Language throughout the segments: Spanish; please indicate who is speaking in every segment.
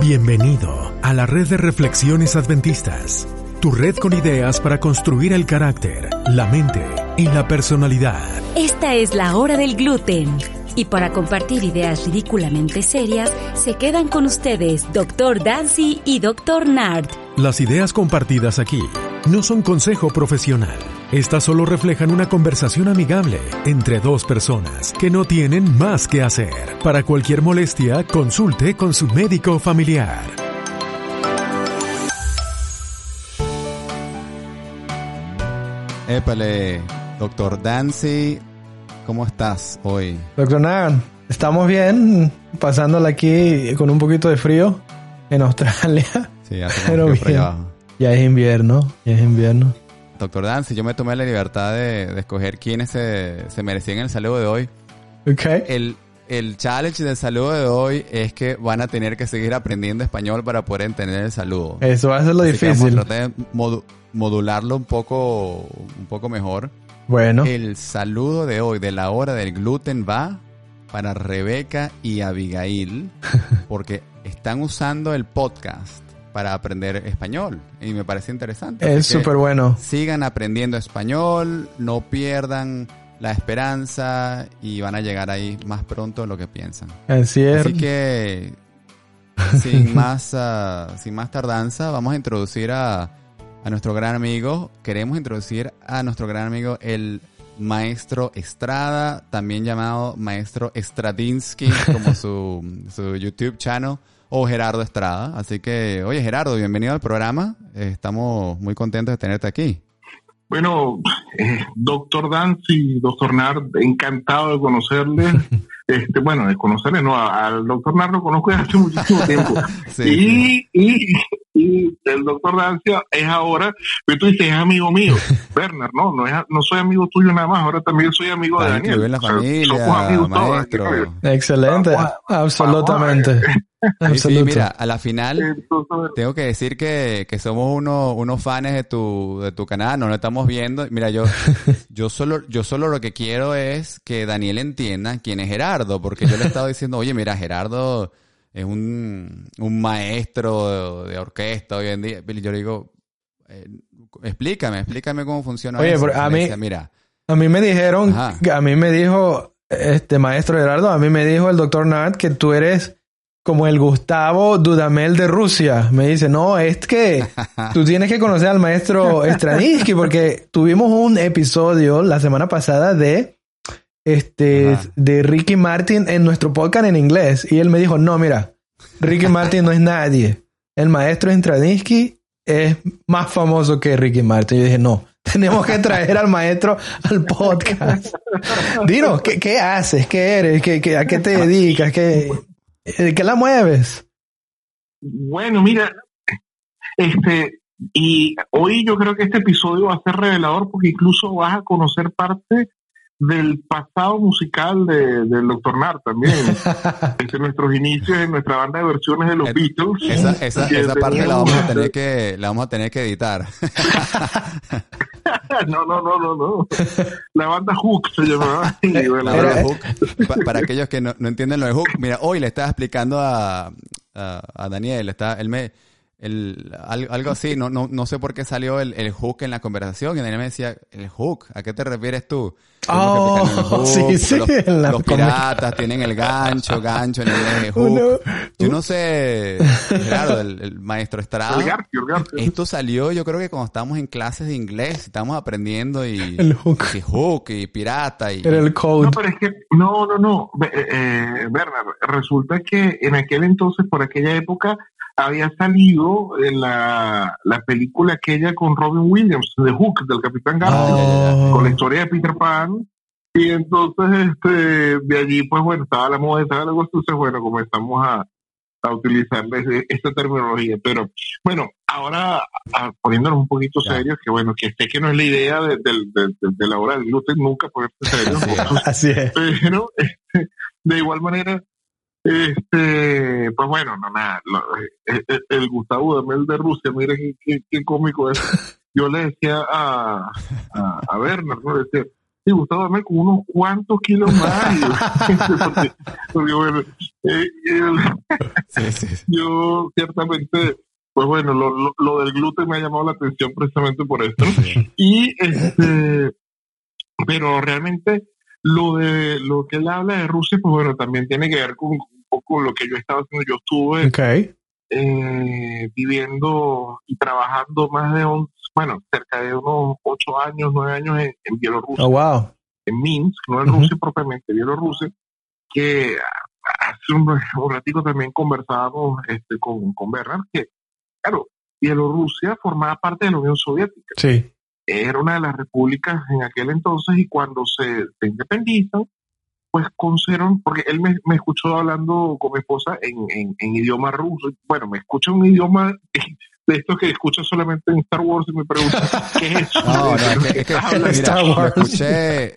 Speaker 1: Bienvenido a la red de reflexiones adventistas, tu red con ideas para construir el carácter, la mente y la personalidad.
Speaker 2: Esta es la hora del gluten. Y para compartir ideas ridículamente serias, se quedan con ustedes Dr. Dancy y Dr. Nard.
Speaker 1: Las ideas compartidas aquí no son consejo profesional. Estas solo reflejan una conversación amigable entre dos personas que no tienen más que hacer. Para cualquier molestia, consulte con su médico familiar.
Speaker 3: Épale, doctor Dancy, ¿cómo estás hoy?
Speaker 4: Doctor Nagan, estamos bien, pasándola aquí con un poquito de frío en Australia.
Speaker 3: Sí, hace
Speaker 4: Pero bien.
Speaker 3: allá abajo.
Speaker 4: Ya es invierno, ya es invierno.
Speaker 3: Doctor Dancy, yo me tomé la libertad de, de escoger quiénes se, se merecían el saludo de hoy.
Speaker 4: Ok.
Speaker 3: El, el challenge del saludo de hoy es que van a tener que seguir aprendiendo español para poder entender el saludo.
Speaker 4: Eso va a ser lo
Speaker 3: Así que vamos a
Speaker 4: difícil.
Speaker 3: tratar de modu- modularlo un poco, un poco mejor.
Speaker 4: Bueno,
Speaker 3: El saludo de hoy de la hora del gluten va para Rebeca y Abigail porque están usando el podcast para aprender español y me parece interesante.
Speaker 4: es súper bueno.
Speaker 3: Sigan aprendiendo español, no pierdan la esperanza y van a llegar ahí más pronto de lo que piensan.
Speaker 4: Así es.
Speaker 3: Así que sin más ah, sin más tardanza vamos a introducir a, a nuestro gran amigo. Queremos introducir a nuestro gran amigo el maestro Estrada, también llamado maestro Stradinsky como su, su YouTube channel o Gerardo Estrada. Así que, oye Gerardo, bienvenido al programa. Eh, Estamos muy contentos de tenerte aquí.
Speaker 5: Bueno, eh, doctor Dancy, doctor Nard, encantado de conocerle. Este, bueno, de conocerle, no, al doctor Nard lo conozco desde hace muchísimo tiempo.
Speaker 3: Sí.
Speaker 5: Y, y, y el doctor Dancy es ahora, pero tú dices, es amigo mío. Werner, no, no, es, no soy amigo tuyo nada más, ahora también soy amigo de Daniel.
Speaker 3: la
Speaker 5: O sea,
Speaker 3: familia,
Speaker 5: somos amigos todos,
Speaker 3: maestro.
Speaker 4: Excelente.
Speaker 5: Vamos
Speaker 4: Absolutamente.
Speaker 3: Sí, sí, mira, a la final tengo que decir que, que somos uno, unos fans de tu, de tu canal, no lo estamos viendo. Mira, yo, yo solo, yo solo lo que quiero es que Daniel entienda quién es Gerardo, porque yo le he estado diciendo, oye, mira, Gerardo es un, un maestro de, de orquesta hoy en día. Y yo le digo, eh, explícame, explícame cómo funciona
Speaker 4: Oye,
Speaker 3: eso.
Speaker 4: pero a mí-
Speaker 3: mira,
Speaker 4: A mí me dijeron,
Speaker 3: Ajá.
Speaker 4: a mí me dijo, este maestro Gerardo, a mí me dijo el doctor Nard que tú eres como el Gustavo Dudamel de Rusia. Me dice, no, es que tú tienes que conocer al maestro Stradinsky porque tuvimos un episodio la semana pasada de este
Speaker 3: Ajá.
Speaker 4: de Ricky Martin en nuestro podcast en inglés y él me dijo, "No, mira, Ricky Martin no es nadie. El maestro Stradinsky es más famoso que Ricky Martin." Yo dije, "No, tenemos que traer al maestro al podcast." Dinos, ¿qué, qué haces? ¿Qué eres? ¿Qué, qué- a qué te dedicas? ¿Qué, ¿Qué la mueves?
Speaker 5: Bueno, mira, este, y hoy yo creo que este episodio va a ser revelador porque incluso vas a conocer parte del pasado musical de, del Dr. Nard también, desde nuestros inicios en nuestra banda de versiones de los
Speaker 3: Eh,
Speaker 5: Beatles.
Speaker 3: esa, esa, esa parte la vamos a tener que, la vamos a tener que editar.
Speaker 5: No, no, no, no, no. La banda Hook se llamaba. Bueno,
Speaker 3: La banda Hook. Pa- para aquellos que no, no entienden lo de Hook, mira, hoy le estaba explicando a, a, a Daniel, está, él me, el, al- algo así, no, no, no sé por qué salió el, el Hook en la conversación, y Daniel me decía, ¿el Hook? ¿A qué te refieres tú?
Speaker 4: Oh,
Speaker 3: el
Speaker 4: sí, sí,
Speaker 3: los,
Speaker 4: en la
Speaker 3: los piratas tienen el gancho, gancho en de Hook.
Speaker 4: Uno-
Speaker 3: Yo no sé, claro, el, el maestro Estrada.
Speaker 5: el Garfio, el Garfio.
Speaker 3: Esto salió, yo creo que cuando estábamos en clases de inglés, estábamos aprendiendo y,
Speaker 4: El hook.
Speaker 3: y hook y pirata y,
Speaker 4: Era el code.
Speaker 5: No, pero es que, no, no, no, eh, eh, Bernard, resulta que en aquel entonces, por aquella época, había salido en la, la película aquella con Robin Williams, The Hook, del Capitán Garfio,
Speaker 4: Oh.
Speaker 5: con la historia de Peter Pan. Y entonces, este, de allí, pues bueno, estaba la moda, estaba algo, entonces, bueno, comenzamos a, a utilizar esta terminología. Pero, bueno, ahora, a- poniéndonos un poquito
Speaker 3: Ya.
Speaker 5: serios, que bueno, que sé que no es la idea de, del- del- del- de la hora del gluten nunca ponerse serios.
Speaker 3: Así es.
Speaker 5: pero este, de igual manera, este, pues bueno, no nada, lo- el, el- el Gustavo Damel de Rusia, mira qué, cómico es. Yo le decía a, a, a Werner, ¿no? Le decía, sí, Gustavo Dame con unos cuantos kilos más. porque, porque, bueno, eh,
Speaker 3: Sí, sí, sí.
Speaker 5: yo ciertamente, pues bueno, lo, lo, lo del gluten me ha llamado la atención precisamente por esto. Y este, pero realmente lo de lo que él habla de Rusia, pues bueno, también tiene que ver con poco lo que yo estaba haciendo. Yo estuve
Speaker 4: Ok.
Speaker 5: eh, viviendo y trabajando más de, un, bueno, cerca de unos ocho años, nueve años en, en Bielorrusia,
Speaker 4: Oh, wow.
Speaker 5: en Minsk, no en
Speaker 4: Ujú.
Speaker 5: Rusia propiamente, Bielorrusia, que hace un, un ratico también conversábamos este, con, con Bernard, que, claro, Bielorrusia formaba parte de la Unión Soviética
Speaker 4: Sí.
Speaker 5: era una de las repúblicas en aquel entonces y cuando se, se independizan, pues conservan, porque él me, me escuchó hablando con mi esposa en, en, en idioma ruso. Bueno, me escucha un idioma de estos que escucha solamente en Star Wars y me pregunta, ¿qué es eso?
Speaker 3: No, no, es que, es que-
Speaker 5: Habla-
Speaker 3: mira,
Speaker 4: Star
Speaker 3: lo
Speaker 4: Wars.
Speaker 3: escuché,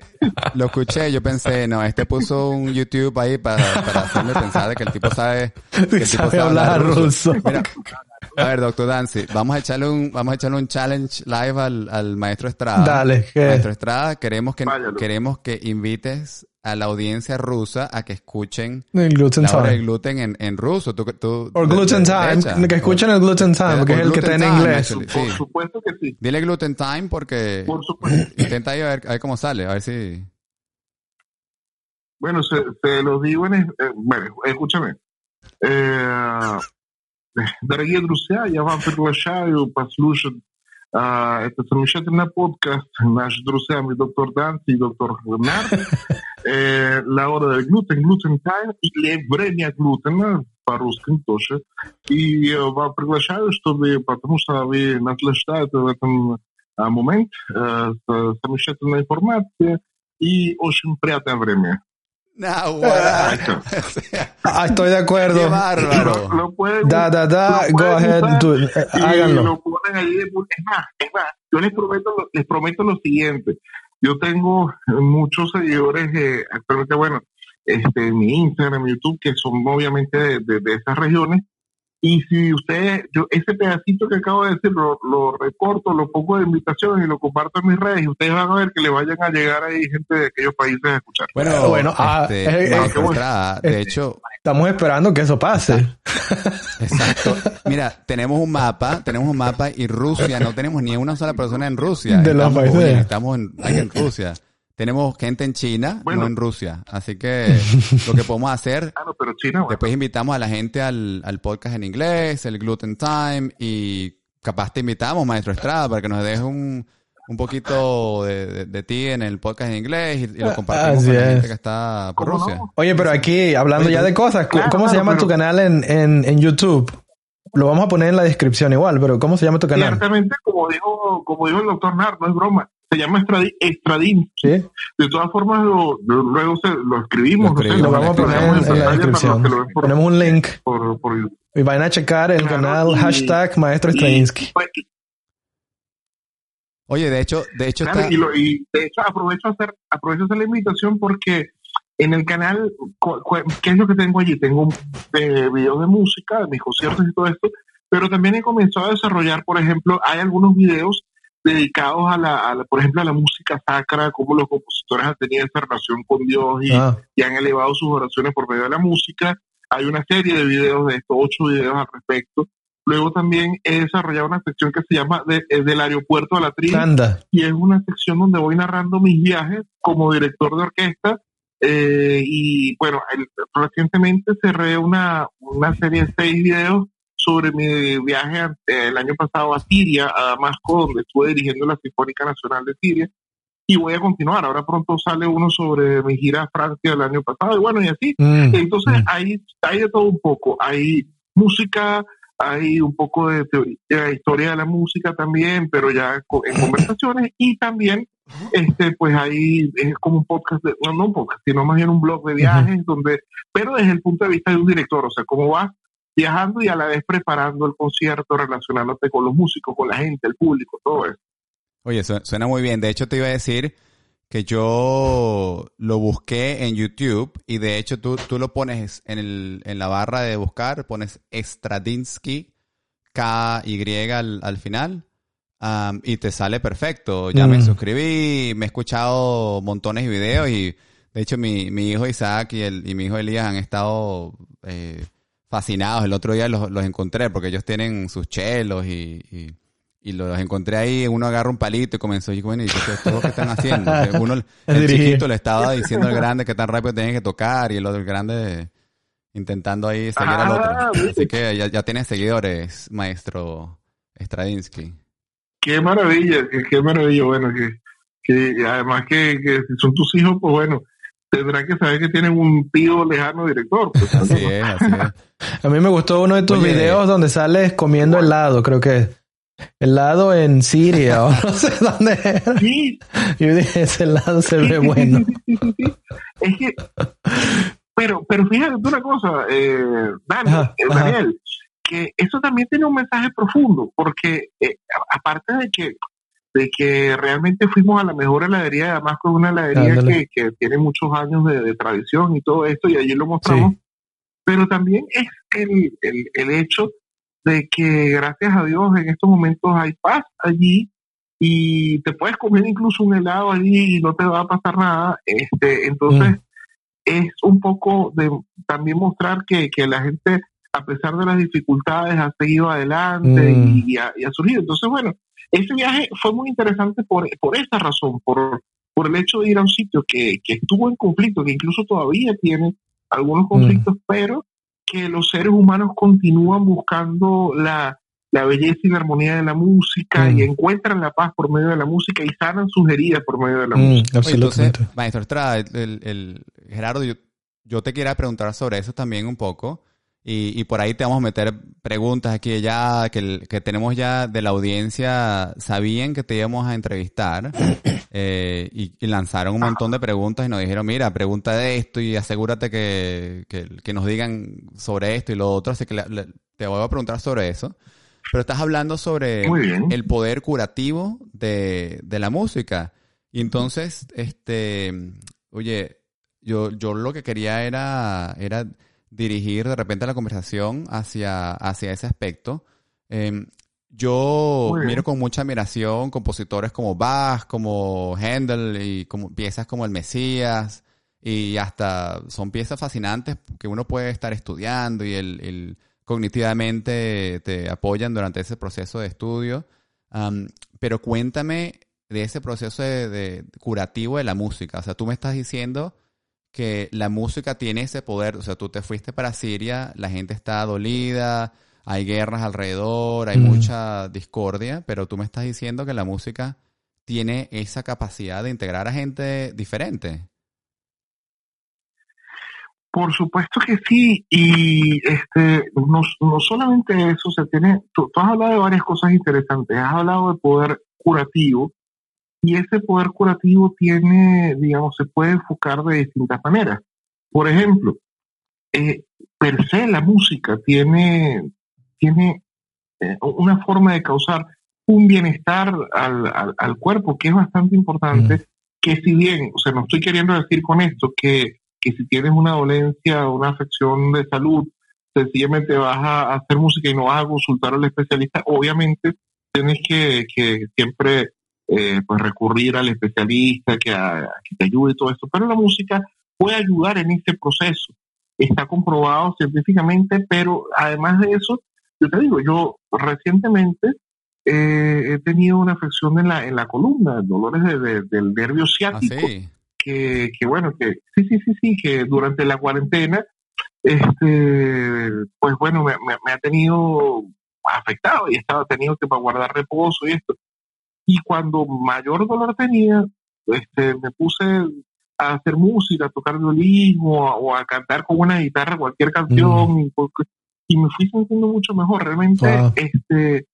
Speaker 3: lo escuché, yo pensé, no, este puso un YouTube ahí para, para hacerme pensar de que el tipo sabe, que el tipo
Speaker 4: Sabe hablar ruso.
Speaker 3: Mira, a ver, doctor Dancy, vamos a echarle un, vamos a echarle un challenge live al, al maestro Estrada.
Speaker 4: Dale, ¿qué?
Speaker 3: Maestro Estrada, queremos que,
Speaker 5: Váyalo.
Speaker 3: queremos que invites a la audiencia rusa a que escuchen
Speaker 4: El gluten
Speaker 3: la hora del
Speaker 4: time.
Speaker 3: gluten en, en ruso. Tú, tú,
Speaker 4: O
Speaker 3: de-
Speaker 4: gluten
Speaker 3: de-
Speaker 4: time.
Speaker 3: derecha.
Speaker 4: Que escuchen el gluten time,
Speaker 3: O-
Speaker 4: que es
Speaker 3: o
Speaker 4: el que está
Speaker 3: gluten
Speaker 4: en
Speaker 3: time,
Speaker 4: inglés.
Speaker 3: actually.
Speaker 5: Por
Speaker 3: Sí.
Speaker 5: supuesto que sí,
Speaker 3: Dile gluten time porque
Speaker 5: por supuesto.
Speaker 3: intenta ahí a ver, a ver cómo sale, a ver si...
Speaker 5: Bueno, se, se lo digo en... es- eh, bueno, escúchame. Э, Дорогие друзья, я вам приглашаю послушать а, этот замечательный подкаст наши друзья, и доктор Данти и доктор Нарт. Э, La hora del gluten, gluten time, или время глутена, по-русски тоже. И э, вам приглашаю, чтобы, потому что вы наслаждаетесь в этом а, момент э, с замечательной информацией и очень приятное время.
Speaker 3: No, guara.
Speaker 4: Ah, estoy de acuerdo.
Speaker 3: Qué
Speaker 5: Lo,
Speaker 3: bárbaro.
Speaker 5: lo pueden,
Speaker 4: Da, da, da.
Speaker 5: lo
Speaker 4: Go
Speaker 5: pueden
Speaker 4: ahead.
Speaker 5: usar
Speaker 4: do it. Eh,
Speaker 5: y
Speaker 4: Háganlo.
Speaker 5: lo ponen ahí. Es más, es más, yo les prometo, lo- les prometo lo siguiente. Yo tengo muchos seguidores, eh, actualmente, bueno, este, en mi Instagram, mi YouTube, que son obviamente de, de- de esas regiones. Y si ustedes, yo ese pedacito que acabo de decir, lo, lo recorto, lo pongo de invitación y lo comparto en mis redes, y ustedes van a ver que le vayan a llegar ahí gente de aquellos países a escuchar.
Speaker 3: Bueno,
Speaker 4: Bueno, ah,
Speaker 3: este,
Speaker 4: eh, eh,
Speaker 5: eh,
Speaker 3: de
Speaker 4: eh,
Speaker 3: hecho,
Speaker 4: Estamos esperando que eso pase.
Speaker 3: exacto. Mira, tenemos un mapa, tenemos un mapa y Rusia, no tenemos ni una sola persona en Rusia.
Speaker 4: De los países.
Speaker 3: oye, estamos en, ahí en Rusia. Tenemos gente en China,
Speaker 5: Bueno.
Speaker 3: no en Rusia. Así que lo que podemos hacer,
Speaker 5: Claro, pero China, bueno,
Speaker 3: después invitamos a la gente al, al podcast en inglés, el Gluten Time, y capaz te invitamos, maestro Estrada, para que nos dejes un, un poquito de, de- de ti en el podcast en inglés y, y lo compartimos
Speaker 4: Así
Speaker 3: con la
Speaker 4: es.
Speaker 3: gente que está por
Speaker 5: ¿cómo
Speaker 3: Rusia.
Speaker 5: no?
Speaker 4: Oye, pero aquí, hablando
Speaker 3: Oye,
Speaker 4: ya de cosas, ¿cu-
Speaker 5: claro,
Speaker 4: ¿cómo se llama
Speaker 5: pero-
Speaker 4: tu canal en, en, en YouTube? Lo vamos a poner en la descripción igual, pero ¿cómo se llama tu canal?
Speaker 5: Ciertamente, como dijo, como dijo el doctor Nard, no es broma, se llama Estradi- Estradín.
Speaker 4: Sí.
Speaker 5: De todas formas, lo, lo- luego se, lo escribimos.
Speaker 3: Lo
Speaker 5: no sé,
Speaker 3: escribimos,
Speaker 4: Lo vamos a poner en, la descripción.
Speaker 5: por-
Speaker 4: Ponemos un link
Speaker 5: por- por YouTube.
Speaker 4: y vayan a checar el
Speaker 5: Claro,
Speaker 4: canal
Speaker 5: y-
Speaker 4: hashtag Maestro
Speaker 5: Y-
Speaker 4: Stravinsky.
Speaker 5: pues,
Speaker 3: Oye, de hecho, de hecho
Speaker 5: claro,
Speaker 3: está...
Speaker 5: y, lo- y de hecho aprovecho a hacer, aprovecho hacer la invitación porque en el canal, ¿qué es lo que tengo allí? Tengo eh, videos de música, de mis conciertos y todo esto, pero también he comenzado a desarrollar, por ejemplo, hay algunos videos dedicados a la, a la- por ejemplo, a la música sacra, cómo los compositores han tenido esa relación con Dios y,
Speaker 4: Ah,
Speaker 5: y han elevado sus oraciones por medio de la música. Hay una serie de videos de estos, ocho videos al respecto. Luego también he desarrollado una sección que se llama de- eh, Del aeropuerto a la
Speaker 4: anda.
Speaker 5: y es una sección donde voy narrando mis viajes como director de orquesta. eh, y bueno, el- recientemente cerré una, una serie de seis videos sobre mi viaje el año pasado a Siria, a Damasco, donde estuve dirigiendo la Sinfónica Nacional de Siria. Y voy a continuar. Ahora pronto sale uno sobre mi gira a Francia el año pasado. Y bueno, y así.
Speaker 4: Mm,
Speaker 5: Entonces
Speaker 4: mm.
Speaker 5: hay, hay de todo un poco. Hay música, hay un poco de teoría, de historia de la música también, pero ya en conversaciones y también este pues ahí es como un podcast, de- no, no un podcast, sino más bien un blog de viajes donde, pero desde el punto de vista de un director, o sea, cómo vas viajando y a la vez preparando el concierto, relacionándote con los músicos, con la gente, el público, todo eso.
Speaker 3: Oye, su- suena muy bien. De hecho, te iba a decir que yo lo busqué en YouTube y de hecho tú, tú lo pones en, el, en la barra de buscar, pones Stradinsky, K-Y al, al final. am, y te sale perfecto. Ya me
Speaker 4: Mm.
Speaker 3: suscribí, me he escuchado montones de videos y de hecho mi, mi hijo Isaac y, el, y mi hijo Elías han estado eh, fascinados. El otro día los, los encontré porque ellos tienen sus chelos y, y, y los encontré ahí. Uno agarra un palito y comenzó, y bueno, ¿y qué, están haciendo? Uno, el chiquito le estaba diciendo al grande que tan rápido tiene que tocar y el otro el grande intentando ahí seguir al
Speaker 5: Ah,
Speaker 3: otro.
Speaker 5: ¿viste?
Speaker 3: Así que ya, ya tienes seguidores, maestro Stradinsky.
Speaker 5: Qué maravilla, qué, qué maravilla, bueno, que, que además que, que si son tus hijos, pues bueno, tendrán que saber que tienen un tío lejano director. Pues,
Speaker 3: Así es, así es.
Speaker 4: A mí me gustó uno de tus
Speaker 3: Oye.
Speaker 4: videos donde sales comiendo helado, creo que es. Helado en Siria o no sé dónde era.
Speaker 5: Sí,
Speaker 4: Yo dije, ese helado se ve bueno.
Speaker 5: Es que, pero, pero fíjate una cosa, eh,
Speaker 4: Ajá,
Speaker 5: eh,
Speaker 4: ajá.
Speaker 5: Daniel, que eso también tiene un mensaje profundo, porque eh, aparte de que de que realmente fuimos a la mejor heladería de Damasco, es una heladería que, que tiene muchos años de, de tradición y todo esto, y allí lo mostramos,
Speaker 4: Sí.
Speaker 5: pero también es el, el, el hecho de que gracias a Dios en estos momentos hay paz allí y te puedes comer incluso un helado allí y no te va a pasar nada. Este, entonces,
Speaker 4: Mm.
Speaker 5: es un poco de también mostrar que, que la gente, a pesar de las dificultades, ha seguido adelante
Speaker 4: Mm.
Speaker 5: y, y ha, y ha surgido. Entonces, bueno, ese viaje fue muy interesante por, por esa razón, por, por el hecho de ir a un sitio que, que estuvo en conflicto, que incluso todavía tiene algunos conflictos, pero que los seres humanos continúan buscando la, la belleza y la armonía de la música
Speaker 4: Mm.
Speaker 5: y encuentran la paz por medio de la música y sanan sus heridas por medio de la
Speaker 4: Mm,
Speaker 5: música.
Speaker 3: Oye, entonces,
Speaker 4: absolutamente.
Speaker 3: maestro Estrada, el, el- el- Gerardo, yo, yo te quería preguntar sobre eso también un poco. Y, y por ahí te vamos a meter preguntas aquí ya que, que tenemos ya de la audiencia. Sabían que te íbamos a entrevistar eh, y, y lanzaron un montón de preguntas y nos dijeron, mira, pregunta de esto y asegúrate que, que, que nos digan sobre esto y lo otro. Así que le- le- te voy a preguntar sobre eso. Pero estás hablando sobre el poder curativo de, de la música. Y entonces, este, oye, yo, yo lo que quería era, era dirigir de repente la conversación hacia, hacia ese aspecto. Em, yo miro con mucha admiración compositores como Bach, como Handel y como piezas como El Mesías y hasta son piezas fascinantes que uno puede estar estudiando y el, el- cognitivamente te apoyan durante ese proceso de estudio. Pero cuéntame de ese proceso de, de curativo de la música. O sea, tú me estás diciendo que la música tiene ese poder. O sea, tú te fuiste para Siria, la gente está dolida, hay guerras alrededor, hay
Speaker 4: Mm.
Speaker 3: mucha discordia, pero tú me estás diciendo que la música tiene esa capacidad de integrar a gente diferente.
Speaker 5: Por supuesto que sí, y este no, no solamente eso, se tiene, tú, tú has hablado de varias cosas interesantes, has hablado de poder curativo, y ese poder curativo tiene, digamos, se puede enfocar de distintas maneras. Por ejemplo, eh, per se la música tiene, tiene eh, una forma de causar un bienestar al, al, al cuerpo que es bastante importante, que si bien, o sea, no estoy queriendo decir con esto que que si tienes una dolencia o una afección de salud, sencillamente vas a hacer música y no vas a consultar al especialista, obviamente tienes que, que siempre eh, pues recurrir al especialista que, a- que te ayude y todo esto, pero la música puede ayudar en ese proceso. Está comprobado científicamente, pero además de eso, yo te digo, yo recientemente eh, he tenido una afección en la, en la columna, dolores de- de- del nervio ciático
Speaker 3: Así.
Speaker 5: que, que bueno, que sí, sí, sí, sí, que durante la cuarentena, este, pues bueno, me, me- me ha tenido afectado y estaba tenido que guardar reposo y esto. Y cuando mayor dolor tenía, este, me puse a hacer música, a tocar violín o a, o a cantar con una guitarra cualquier canción y, porque- y me fui sintiendo mucho mejor. Realmente, este,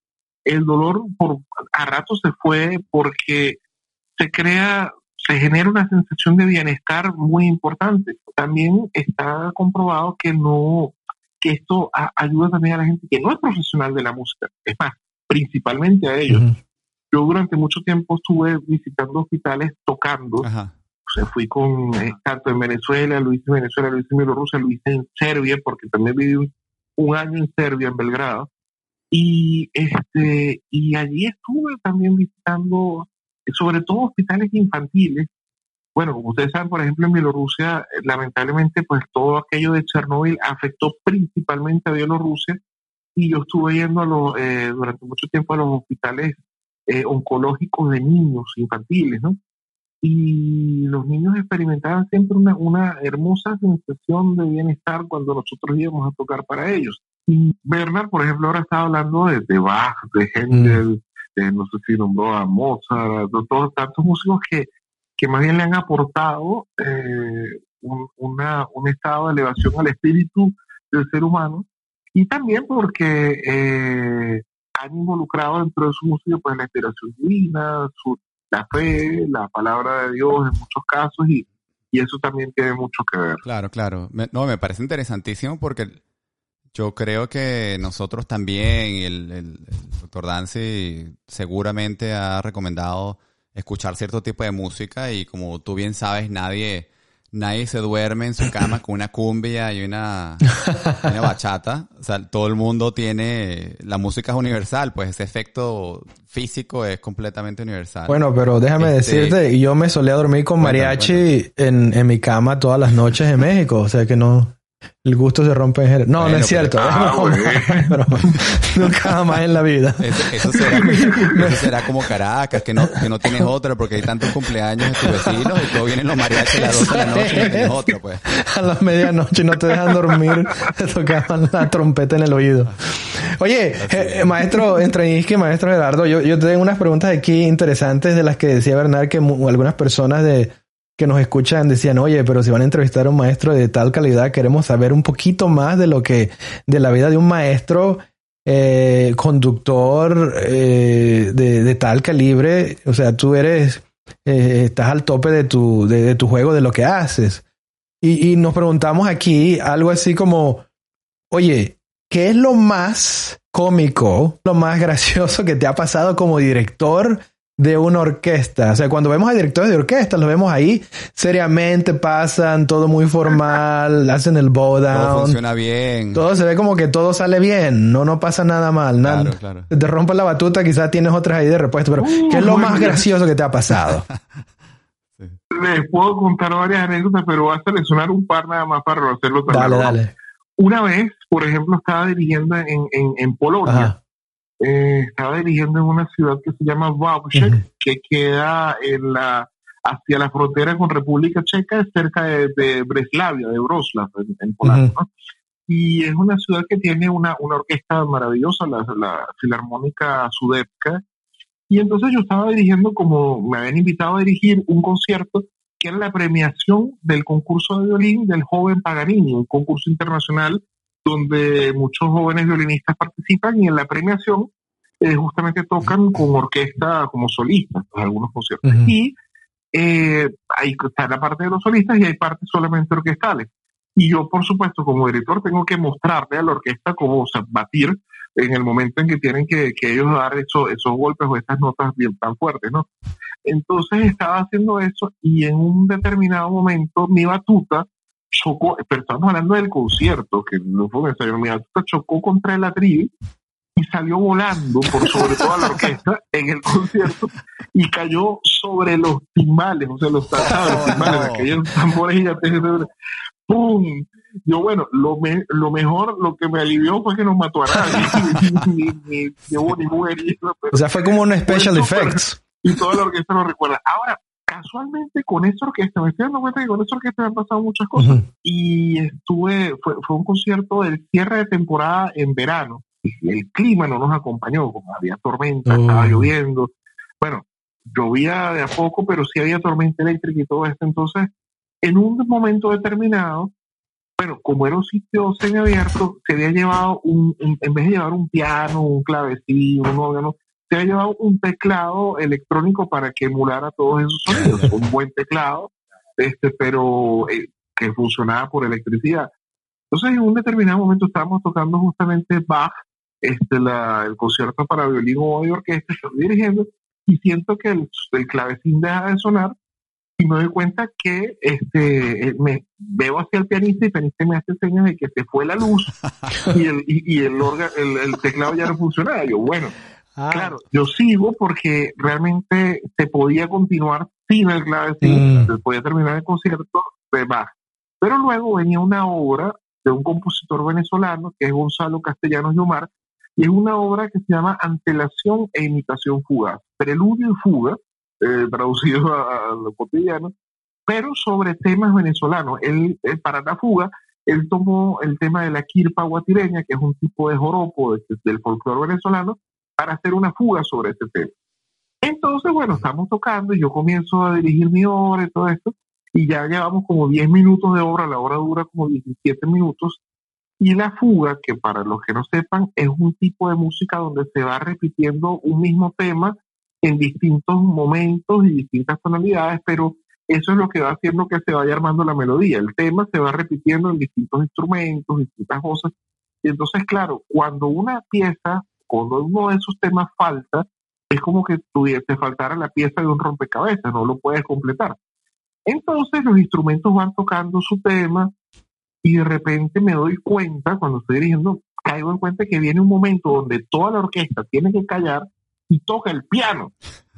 Speaker 5: el dolor por a rato se fue porque se crea, se genera una sensación de bienestar muy importante. También está comprobado que no, que esto a- ayuda también a la gente que no es profesional de la música. Es más, principalmente a ellos. Yo durante mucho tiempo estuve visitando hospitales tocando.
Speaker 3: Ajá.
Speaker 5: O sea, fui con eh, tanto en Venezuela, lo hice en Venezuela, lo hice en Bielorrusia, lo hice en Serbia, porque también viví un, un año en Serbia, en Belgrado. Y, este, y allí estuve también visitando, sobre todo hospitales infantiles. Bueno, como ustedes saben, por ejemplo, en Bielorrusia, lamentablemente, pues todo aquello de Chernóbil afectó principalmente a Bielorrusia. Y yo estuve yendo a los, eh, durante mucho tiempo a los hospitales eh, oncológicos de niños infantiles, ¿no? Y los niños experimentaban siempre una, una hermosa sensación de bienestar cuando nosotros íbamos a tocar para ellos. Y Bernard, por ejemplo, ahora está hablando de, de Bach, de Händel, de, no sé si nombró a Mozart, de todos tantos músicos que, que más bien le han aportado eh, un, una, un estado de elevación al espíritu del ser humano y también porque eh, han involucrado dentro de su música pues la inspiración divina, su, la fe, la palabra de Dios en muchos casos y, y eso también tiene mucho que ver.
Speaker 3: Claro, claro. no, me parece interesantísimo porque yo creo que nosotros también, el, el, doctor Dancy seguramente ha recomendado escuchar cierto tipo de música y como tú bien sabes, nadie, nadie se duerme en su cama con una cumbia y una, una bachata. O sea, todo el mundo tiene, la música es universal, pues ese efecto físico es completamente universal.
Speaker 4: Bueno, pero déjame este, decirte, yo me solía dormir con mariachi En, en mi cama todas las noches en México, o sea que no, el gusto se rompe en general. No, no es cierto. Ah, nunca más en la vida.
Speaker 3: Eso, será, como Caracas, que no, que no tienes otra porque hay tantos cumpleaños de tus vecinos y todo vienen los mariachis a las 12 de la noche y no tienes otra, pues.
Speaker 4: A las medianoche no te dejan dormir, te tocaban la trompeta en el oído. Oye, eh, maestro Entrenisque, maestro Gerardo, yo, yo tengo unas preguntas aquí interesantes de las que decía Bernard que algunas personas de que nos escuchan decían, oye, pero si van a entrevistar a un maestro de tal calidad, queremos saber un poquito más de lo que, de la vida de un maestro eh, conductor eh, de, tal calibre. O sea, tú eres, eh, estás al tope de tu, de, tu juego, de lo que haces. Y, y nos preguntamos aquí algo así como, oye, ¿qué es lo más cómico, lo más gracioso que te ha pasado como director de una orquesta. O sea, cuando vemos a directores de orquesta, los vemos ahí seriamente, pasan, todo muy formal, hacen el bow down.
Speaker 3: Todo funciona bien.
Speaker 4: Todo se ve como que todo sale bien, no, no pasa nada mal. Claro, claro. Te rompe la batuta, quizás tienes otras ahí de repuesto, pero ¿qué es lo más gracioso que te ha pasado?
Speaker 5: Les puedo contar varias anécdotas, pero voy a seleccionar un par nada más para hacerlo
Speaker 4: Dale, dale.
Speaker 5: Una vez, por ejemplo, estaba dirigiendo en, en, en Polonia. Eh, estaba dirigiendo en una ciudad que se llama Wałbrzych, que queda en la hacia la frontera con República Checa, cerca de, Breslavia, de Wrocław, en, Polonia. Y es una ciudad que tiene una, una orquesta maravillosa, la, la Filarmónica Sudepka. Y entonces yo estaba dirigiendo, como me habían invitado a dirigir un concierto, que era la premiación del concurso de violín del joven Paganini, un concurso internacional donde muchos jóvenes violinistas participan y en la premiación eh, justamente tocan con orquesta como solistas, pues, algunos conciertos. Y eh, ahí está la parte de los solistas y hay partes solamente orquestales. Y yo, por supuesto, como director, tengo que mostrarle a la orquesta cómo batir en el momento en que tienen que, que ellos dar eso, esos golpes o estas notas bien tan fuertes, ¿no? Entonces estaba haciendo eso y en un determinado momento mi batuta chocó, pero estamos hablando del concierto, que no fue un ensayo, mi chocó contra el atril y salió volando por sobre toda la orquesta en el concierto y cayó sobre los timbales, o sea, los, los timbales, aquellos tambores y ya ¡pum! Yo, bueno, lo, lo mejor, lo que me alivió fue que nos mató a nadie, ni, ni,
Speaker 4: O sea, fue como un special effects.
Speaker 5: Y toda la orquesta lo recuerda. Ahora, casualmente con esa orquesta, me estoy dando cuenta que con esa orquesta me han pasado muchas cosas. Y estuve, fue, fue un concierto del cierre de temporada en verano. Y el clima no nos acompañó, como había tormenta, estaba lloviendo. Bueno, llovía de a poco, pero sí había tormenta eléctrica y todo esto. Entonces, en un momento determinado, bueno, como era un sitio semiabierto, se había llevado un, en vez de llevar un piano, un clavecín, un órgano, se ha llevado un teclado electrónico para que emulara todos esos sonidos, un buen teclado, este, pero eh, que funcionaba por electricidad. Entonces, en un determinado momento estábamos tocando justamente Bach, este, la, el concierto para violín o orquesta, estoy dirigiendo, y siento que el, el, clavecín deja de sonar, y me doy cuenta que este eh, me veo hacia el pianista y el pianista me hace señas de que se fue la luz y el, y, el, el, teclado ya no funcionaba. Yo, bueno, ah. claro, yo sigo porque realmente se podía continuar sin el clavecín, mm. se podía terminar el concierto de Bach. Pero luego venía una obra de un compositor venezolano que es Gonzalo Castellanos Yomar, y es una obra que se llama Antelación e Imitación Fugaz, Preludio y Fuga, eh, traducido a, lo cotidiano, pero sobre temas venezolanos. Él, para la fuga, él tomó el tema de la kirpa guatireña, que es un tipo de joropo del folclore venezolano, para hacer una fuga sobre ese tema. Entonces, bueno, estamos tocando y yo comienzo a dirigir mi obra y todo esto, y ya llevamos como 10 minutos de obra, la obra dura como 17 minutos, y la fuga, que para los que no sepan, es un tipo de música donde se va repitiendo un mismo tema en distintos momentos y distintas tonalidades, pero eso es lo que va haciendo que se vaya armando la melodía. El tema se va repitiendo en distintos instrumentos, distintas cosas. Y entonces, claro, cuando una pieza, cuando uno de esos temas falta, es como que tuviese faltara la pieza de un rompecabezas, no lo puedes completar. Entonces los instrumentos van tocando su tema y de repente me doy cuenta, cuando estoy dirigiendo, caigo en cuenta que viene un momento donde toda la orquesta tiene que callar y toca el piano.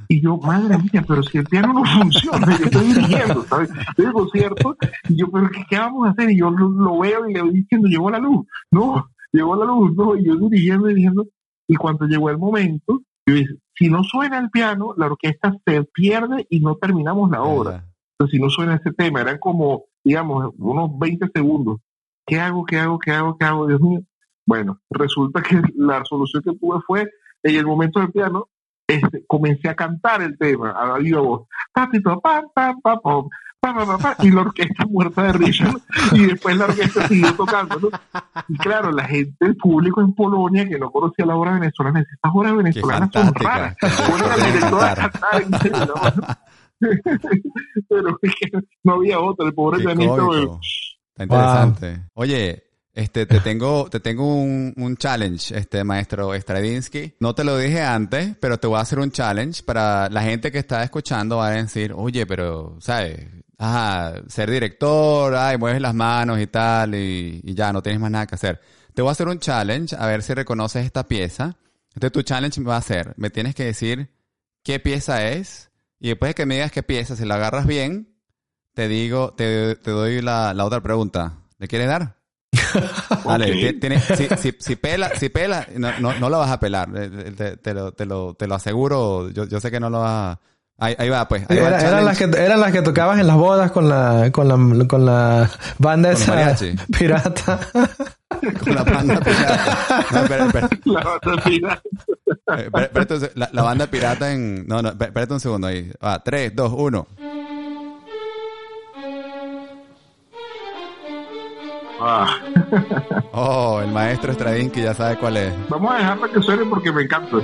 Speaker 5: Y yo, madre mía, pero si el piano no funciona, yo estoy dirigiendo, ¿sabes? Estoy en concierto, y yo, pero ¿qué, vamos a hacer? Y yo lo, veo y le voy diciendo, llegó la luz, no, llegó la luz, no, y yo dirigiendo, dirigiendo, y cuando llegó el momento, yo dije, si no suena el piano, la orquesta se pierde y no terminamos la obra. Entonces, si no suena ese tema, eran como, digamos, unos 20 segundos. ¿Qué hago, qué hago, qué hago, qué hago, Dios mío? Bueno, resulta que la solución que tuve fue en el momento del piano, este, comencé a cantar el tema a la viva voz. Y la orquesta muerta de risa, y después la orquesta siguió tocando. Y claro, la gente, el público en Polonia que no conocía la obra venezolana, estas obras venezolanas son raras. Pero es que no había otra, el pobre pianista.
Speaker 3: Está interesante. Oye, este, te tengo, te tengo un, un, challenge, este maestro Stradinsky. No te lo dije antes, pero te voy a hacer un challenge para la gente que está escuchando va a decir, oye, pero, ¿sabes? Ajá, ser director, ay, mueves las manos y tal, y, y ya, no tienes más nada que hacer. Te voy a hacer un challenge, a ver si reconoces esta pieza. Entonces tu challenge me va a ser, me tienes que decir qué pieza es, y después de que me digas qué pieza, si la agarras bien, te digo, te, te doy la, la otra pregunta. ¿Le quieres dar? Vale, si, si, si, pela, si pela, no, no, no lo vas a pelar. Eh, te, te, lo, te, lo, te lo aseguro. Yo, yo sé que no lo vas a... Ahí, ahí va, pues. Ahí
Speaker 4: Era, eran, las que, eran las que tocabas en las bodas con la, con la, con la banda esa pirata.
Speaker 3: con la banda pirata. No, espera, espera. La banda pirata. Eh, espera, la, la, banda pirata en... No, no, espérate un segundo ahí. Va, 3, 2, 1. Ah. oh, el maestro Stradinsky ya sabe cuál es.
Speaker 5: Vamos a dejarla que suene porque me encanta.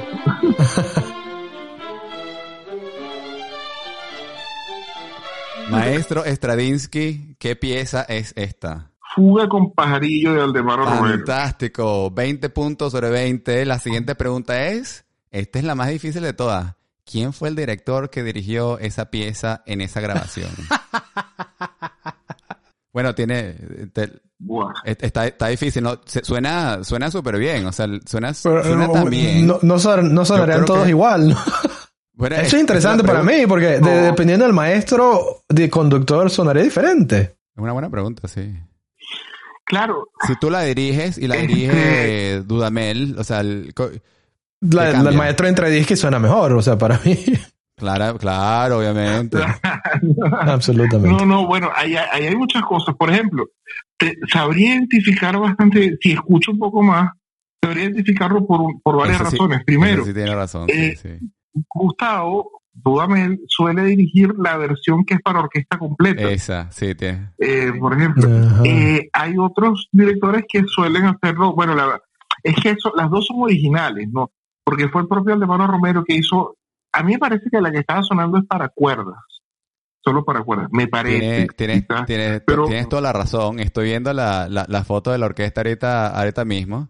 Speaker 3: Maestro Stradinsky, ¿qué pieza es esta?
Speaker 5: Fuga con pajarillo de Aldemaro Romero.
Speaker 3: Fantástico, 20 puntos sobre 20. La siguiente pregunta es, esta es la más difícil de todas. ¿Quién fue el director que dirigió esa pieza en esa grabación? bueno, tiene... Está, está difícil, ¿no? Suena suena súper bien, o sea, suena, suena
Speaker 4: tan bien. No, no, sonarían todos igual, Eso es interesante para mí, porque dependiendo del maestro de conductor sonaría diferente.
Speaker 3: Es una buena pregunta, sí.
Speaker 5: Claro.
Speaker 3: Si tú la diriges y la dirige Dudamel, o sea, el,
Speaker 4: el maestro entre discos suena mejor, o sea, para mí.
Speaker 3: Claro, claro, obviamente.
Speaker 4: Absolutamente.
Speaker 5: No, no, bueno, ahí, hay muchas cosas. Por ejemplo, sabría identificar bastante, si escucho un poco más, sabría identificarlo por, por varias razones. Primero,
Speaker 3: sí tiene razón,
Speaker 5: eh, Gustavo Dudamel suele dirigir la versión que es para orquesta completa.
Speaker 3: Esa, sí, tiene.
Speaker 5: Eh, por ejemplo, eh, hay otros directores que suelen hacerlo, bueno, la, es que eso, las dos son originales, ¿no? Porque fue el propio Aldemaro Romero que hizo a mí me parece que la que estaba sonando es para cuerdas. Solo para cuerdas, me parece.
Speaker 3: Tienes, tienes, tienes, toda la razón. Estoy viendo la, la, foto de la orquesta ahorita, ahorita mismo.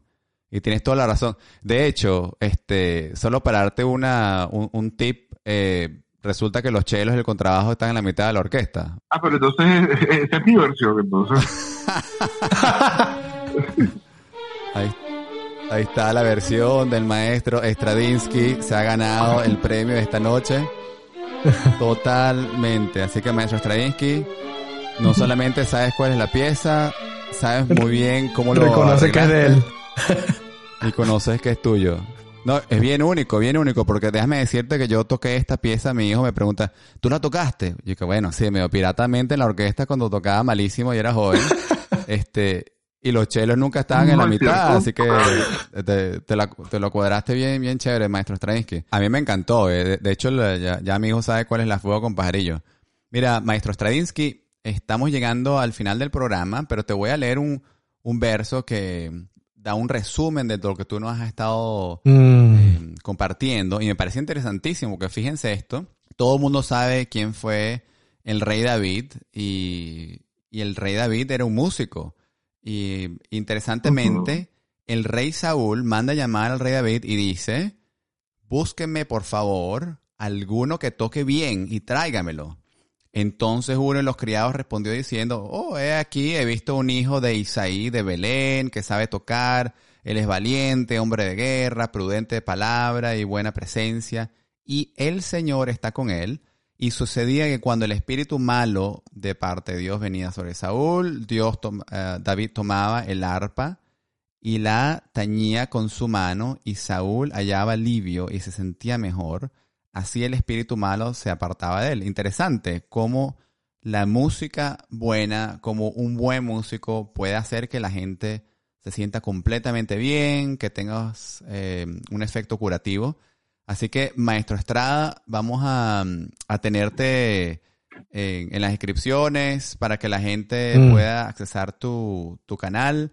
Speaker 3: Y tienes toda la razón. De hecho, este, solo para darte una, un, tip, eh, resulta que los chelos y el contrabajo están en la mitad de la orquesta.
Speaker 5: Ah, pero entonces esa es mi versión, entonces.
Speaker 3: Ahí, ahí está la versión del maestro Stradinsky. Se ha ganado el premio de esta noche. Totalmente. Así que maestro Stradinsky, no solamente sabes cuál es la pieza, sabes muy bien cómo lo
Speaker 4: Reconoce que es de él.
Speaker 3: y conoces que es tuyo. No, es bien único, bien único, porque déjame decirte que yo toqué esta pieza, mi hijo me pregunta, ¿tú la tocaste? Y que bueno, sí, medio piratamente en la orquesta cuando tocaba malísimo y era joven. este, y los chelos nunca estaban en la mitad, así que te, te la- te lo cuadraste bien, bien chévere, maestro Stravinsky. A mí me encantó, eh. de, de hecho ya mi hijo sabe cuál es la fuego con pajarillo. Mira, maestro Stravinsky, estamos llegando al final del programa, pero te voy a leer un, un verso que da un resumen de lo que tú nos has estado
Speaker 4: Mm.
Speaker 3: eh, compartiendo y me parece interesantísimo porque fíjense esto, todo el mundo sabe quién fue el rey David y, y el rey David era un músico y interesantemente el rey Saúl manda llamar al rey David y dice, búsquenme por favor alguno que toque bien y tráigamelo. Entonces uno de los criados respondió diciendo, oh, he aquí, he visto un hijo de Isaí de Belén que sabe tocar, él es valiente, hombre de guerra, prudente de palabra y buena presencia, y el Señor está con él. Y sucedía que cuando el espíritu malo de parte de Dios venía sobre Saúl, Dios eh, David tomaba el arpa y la tañía con su mano, y Saúl hallaba alivio y se sentía mejor. Así el espíritu malo se apartaba de él. Interesante cómo la música buena, como un buen músico, puede hacer que la gente se sienta completamente bien, que tengas eh, un efecto curativo. Así que, Maestro Estrada, vamos a, a tenerte en, en las descripciones para que la gente
Speaker 4: Mm.
Speaker 3: pueda accesar tu, tu canal.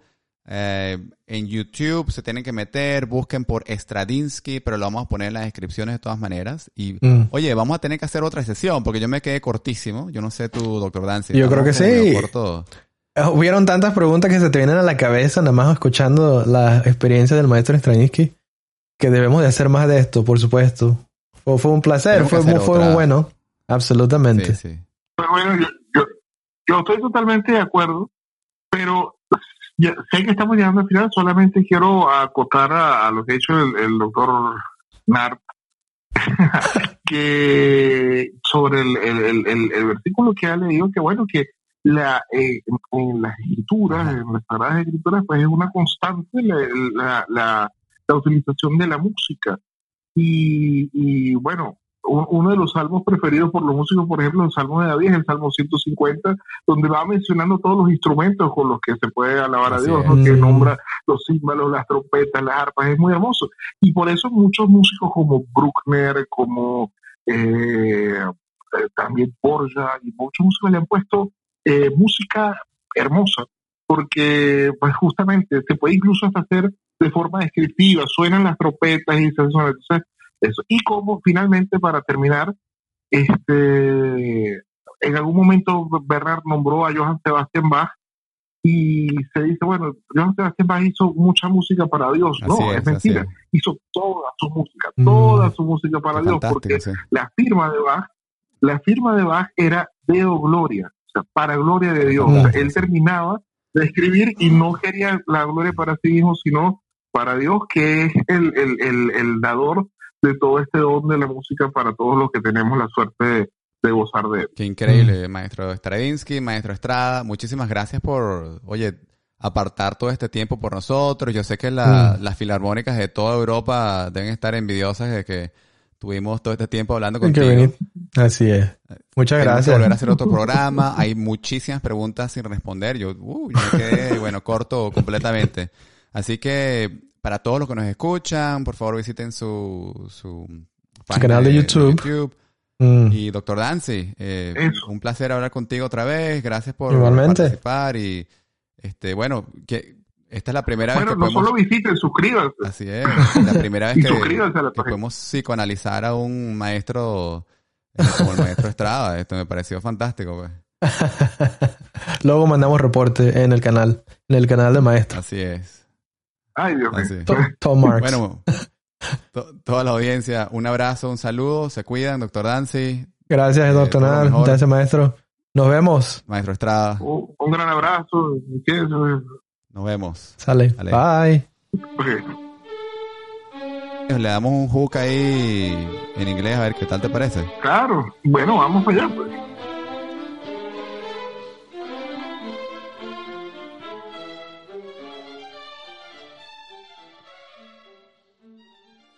Speaker 3: Eh, en YouTube se tienen que meter, busquen por Stradinsky, pero lo vamos a poner en las descripciones de todas maneras. Y,
Speaker 4: Mm.
Speaker 3: oye, vamos a tener que hacer otra sesión porque yo me quedé cortísimo. Yo no sé tú, doctor Dancy.
Speaker 4: Yo creo que sí.
Speaker 3: corto.
Speaker 4: Eh, Hubieron tantas preguntas que se te vienen a la cabeza nada más escuchando la experiencia del maestro Straninsky que debemos de hacer más de esto, por supuesto. Fue, fue un placer, fue, muy- fue muy bueno. Absolutamente.
Speaker 3: Sí, sí.
Speaker 5: Pero bueno, yo, yo, yo estoy totalmente de acuerdo, pero ya, sé que estamos llegando al final, solamente quiero acotar a, a lo que ha hecho el, el doctor Nart, que sobre el, versículo que ha leído, que bueno, que la, eh, en las escrituras, en las sagradas escrituras, pues es una constante la, la, la, la utilización de la música. Y, y bueno, uno de los salmos preferidos por los músicos, por ejemplo, el Salmo de David, es el Salmo 150, donde va mencionando todos los instrumentos con los que se puede alabar a Dios, que
Speaker 4: Mm.
Speaker 5: nombra los címbalos, las trompetas, las arpas, es muy hermoso. Y por eso muchos músicos como Bruckner, como eh, eh, también Borja y muchos músicos le han puesto eh, música hermosa, porque pues justamente se puede incluso hasta hacer de forma descriptiva, suenan las trompetas y se suena, entonces eso. Y como finalmente para terminar, este en algún momento Bernard nombró a Johann Sebastian Bach y se dice, bueno, Johann Sebastian Bach hizo mucha música para Dios, no,
Speaker 3: Así
Speaker 5: es,
Speaker 3: es,
Speaker 5: mentira,
Speaker 3: es.
Speaker 5: hizo toda su música,
Speaker 4: Mm.
Speaker 5: toda su música para Dios, porque
Speaker 3: sí.
Speaker 5: la firma de Bach, la firma de Bach era Deo Gloria, o sea, para gloria de Dios. O sea, él terminaba de escribir y no quería la gloria para sí mismo, sino para Dios, que es el, el, el, el dador de todo este don de la música para todos los que tenemos la suerte de, de gozar de él.
Speaker 3: Qué increíble, maestro Stradinsky, maestro Estrada. Muchísimas gracias por, oye, apartar todo este tiempo por nosotros. Yo sé que la-
Speaker 4: Mm.
Speaker 3: las filarmónicas de toda Europa deben estar envidiosas de que tuvimos todo este tiempo hablando contigo.
Speaker 4: venir. Así es. Muchas
Speaker 3: que volver a
Speaker 4: gracias.
Speaker 3: hacer otro programa. Hay muchísimas preguntas sin responder. Yo, uh, yo me quedé, bueno, corto completamente. Así que para todos los que nos escuchan, por favor visiten su, su,
Speaker 4: canal de YouTube. Mm.
Speaker 3: y doctor Dancy, eh, un placer hablar contigo otra vez. Gracias por
Speaker 4: Igualmente.
Speaker 3: participar y este bueno, que esta es la primera
Speaker 5: Bueno,
Speaker 3: vez
Speaker 5: no
Speaker 3: que podemos
Speaker 5: solo visiten, suscríbanse.
Speaker 3: así es, la primera vez que, que podemos psicoanalizar a un maestro eh, como el maestro Estrada. Esto me pareció fantástico, pues.
Speaker 4: Luego mandamos reporte en el canal, en el canal de maestro.
Speaker 3: Así es.
Speaker 5: Ay, Dios mío.
Speaker 3: Así.
Speaker 4: To- Tom Marks.
Speaker 3: Bueno, to- toda la audiencia, un abrazo, un saludo, se cuidan, doctor Dancy,
Speaker 4: Gracias,
Speaker 3: Eh,
Speaker 4: doctor Nan. Gracias, maestro. Nos vemos.
Speaker 3: maestro Estrada,
Speaker 5: Un, un gran abrazo. Quédense.
Speaker 3: nos vemos.
Speaker 4: Sale.
Speaker 3: Dale.
Speaker 4: Bye.
Speaker 5: Ok.
Speaker 3: Le damos un hook ahí en inglés a ver qué tal te parece.
Speaker 5: Claro. Bueno, vamos allá, pues.